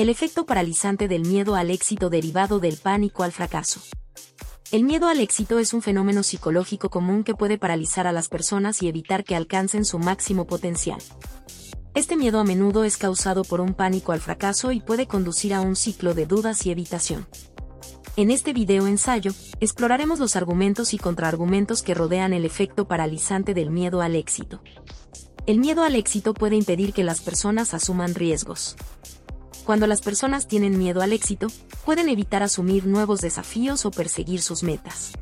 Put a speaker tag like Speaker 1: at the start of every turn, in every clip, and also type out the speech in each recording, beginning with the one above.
Speaker 1: El efecto paralizante del miedo al éxito derivado del pánico al fracaso. El miedo al éxito es un fenómeno psicológico común que puede paralizar a las personas y evitar que alcancen su máximo potencial. Este miedo a menudo es causado por un pánico al fracaso y puede conducir a un ciclo de dudas y evitación. En este video ensayo, exploraremos los argumentos y contraargumentos que rodean el efecto paralizante del miedo al éxito. El miedo al éxito puede impedir que las personas asuman riesgos. Cuando las personas tienen miedo al éxito, pueden evitar asumir nuevos desafíos o perseguir sus metas.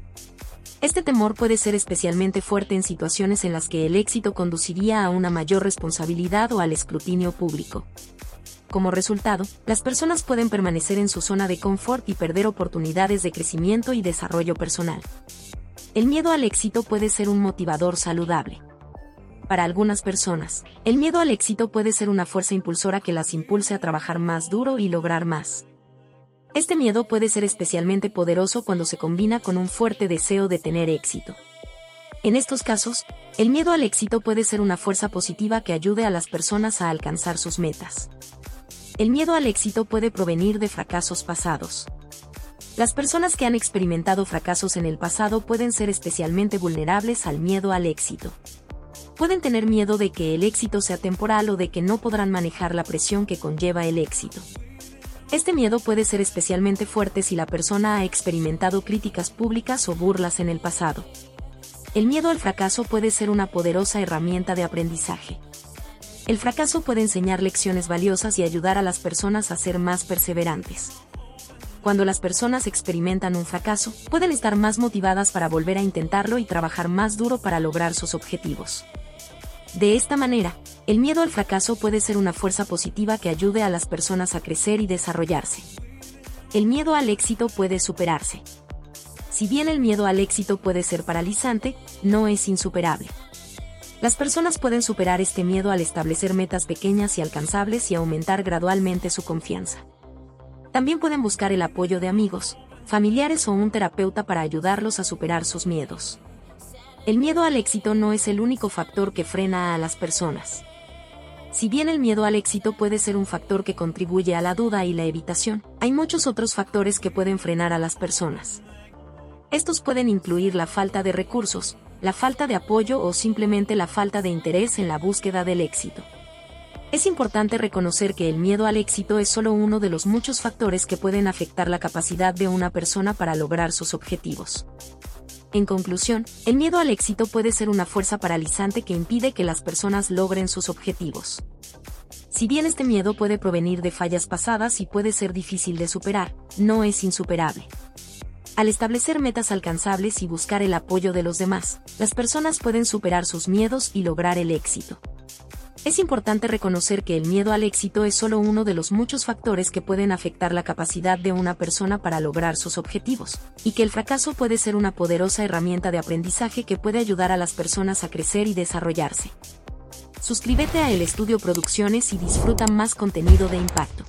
Speaker 1: Este temor puede ser especialmente fuerte en situaciones en las que el éxito conduciría a una mayor responsabilidad o al escrutinio público. Como resultado, las personas pueden permanecer en su zona de confort y perder oportunidades de crecimiento y desarrollo personal. El miedo al éxito puede ser un motivador saludable. Para algunas personas, el miedo al éxito puede ser una fuerza impulsora que las impulse a trabajar más duro y lograr más. Este miedo puede ser especialmente poderoso cuando se combina con un fuerte deseo de tener éxito. En estos casos, el miedo al éxito puede ser una fuerza positiva que ayude a las personas a alcanzar sus metas. El miedo al éxito puede provenir de fracasos pasados. Las personas que han experimentado fracasos en el pasado pueden ser especialmente vulnerables al miedo al éxito pueden tener miedo de que el éxito sea temporal o de que no podrán manejar la presión que conlleva el éxito. Este miedo puede ser especialmente fuerte si la persona ha experimentado críticas públicas o burlas en el pasado. El miedo al fracaso puede ser una poderosa herramienta de aprendizaje. El fracaso puede enseñar lecciones valiosas y ayudar a las personas a ser más perseverantes. Cuando las personas experimentan un fracaso, pueden estar más motivadas para volver a intentarlo y trabajar más duro para lograr sus objetivos. De esta manera, el miedo al fracaso puede ser una fuerza positiva que ayude a las personas a crecer y desarrollarse. El miedo al éxito puede superarse. Si bien el miedo al éxito puede ser paralizante, no es insuperable. Las personas pueden superar este miedo al establecer metas pequeñas y alcanzables y aumentar gradualmente su confianza. También pueden buscar el apoyo de amigos, familiares o un terapeuta para ayudarlos a superar sus miedos. El miedo al éxito no es el único factor que frena a las personas. Si bien el miedo al éxito puede ser un factor que contribuye a la duda y la evitación, hay muchos otros factores que pueden frenar a las personas. Estos pueden incluir la falta de recursos, la falta de apoyo o simplemente la falta de interés en la búsqueda del éxito. Es importante reconocer que el miedo al éxito es solo uno de los muchos factores que pueden afectar la capacidad de una persona para lograr sus objetivos. En conclusión, el miedo al éxito puede ser una fuerza paralizante que impide que las personas logren sus objetivos. Si bien este miedo puede provenir de fallas pasadas y puede ser difícil de superar, no es insuperable. Al establecer metas alcanzables y buscar el apoyo de los demás, las personas pueden superar sus miedos y lograr el éxito. Es importante reconocer que el miedo al éxito es solo uno de los muchos factores que pueden afectar la capacidad de una persona para lograr sus objetivos, y que el fracaso puede ser una poderosa herramienta de aprendizaje que puede ayudar a las personas a crecer y desarrollarse. Suscríbete a El Estudio Producciones y disfruta más contenido de impacto.